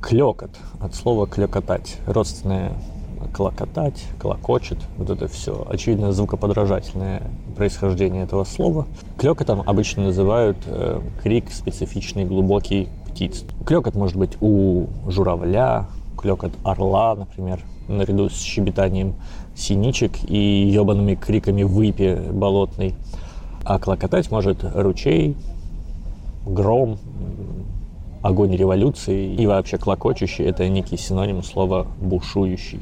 Клекот от слова клекотать. Родственное клокотать, клокочет, вот это все. Очевидно, звукоподражательное происхождение этого слова. Клекотом обычно называют э, крик специфичный, глубокий птиц. Клекот может быть у журавля, клекот орла, например, наряду с щебетанием синичек и ебаными криками выпи болотной. А клокотать может ручей, гром, огонь революции и вообще клокочущий – это некий синоним слова бушующий.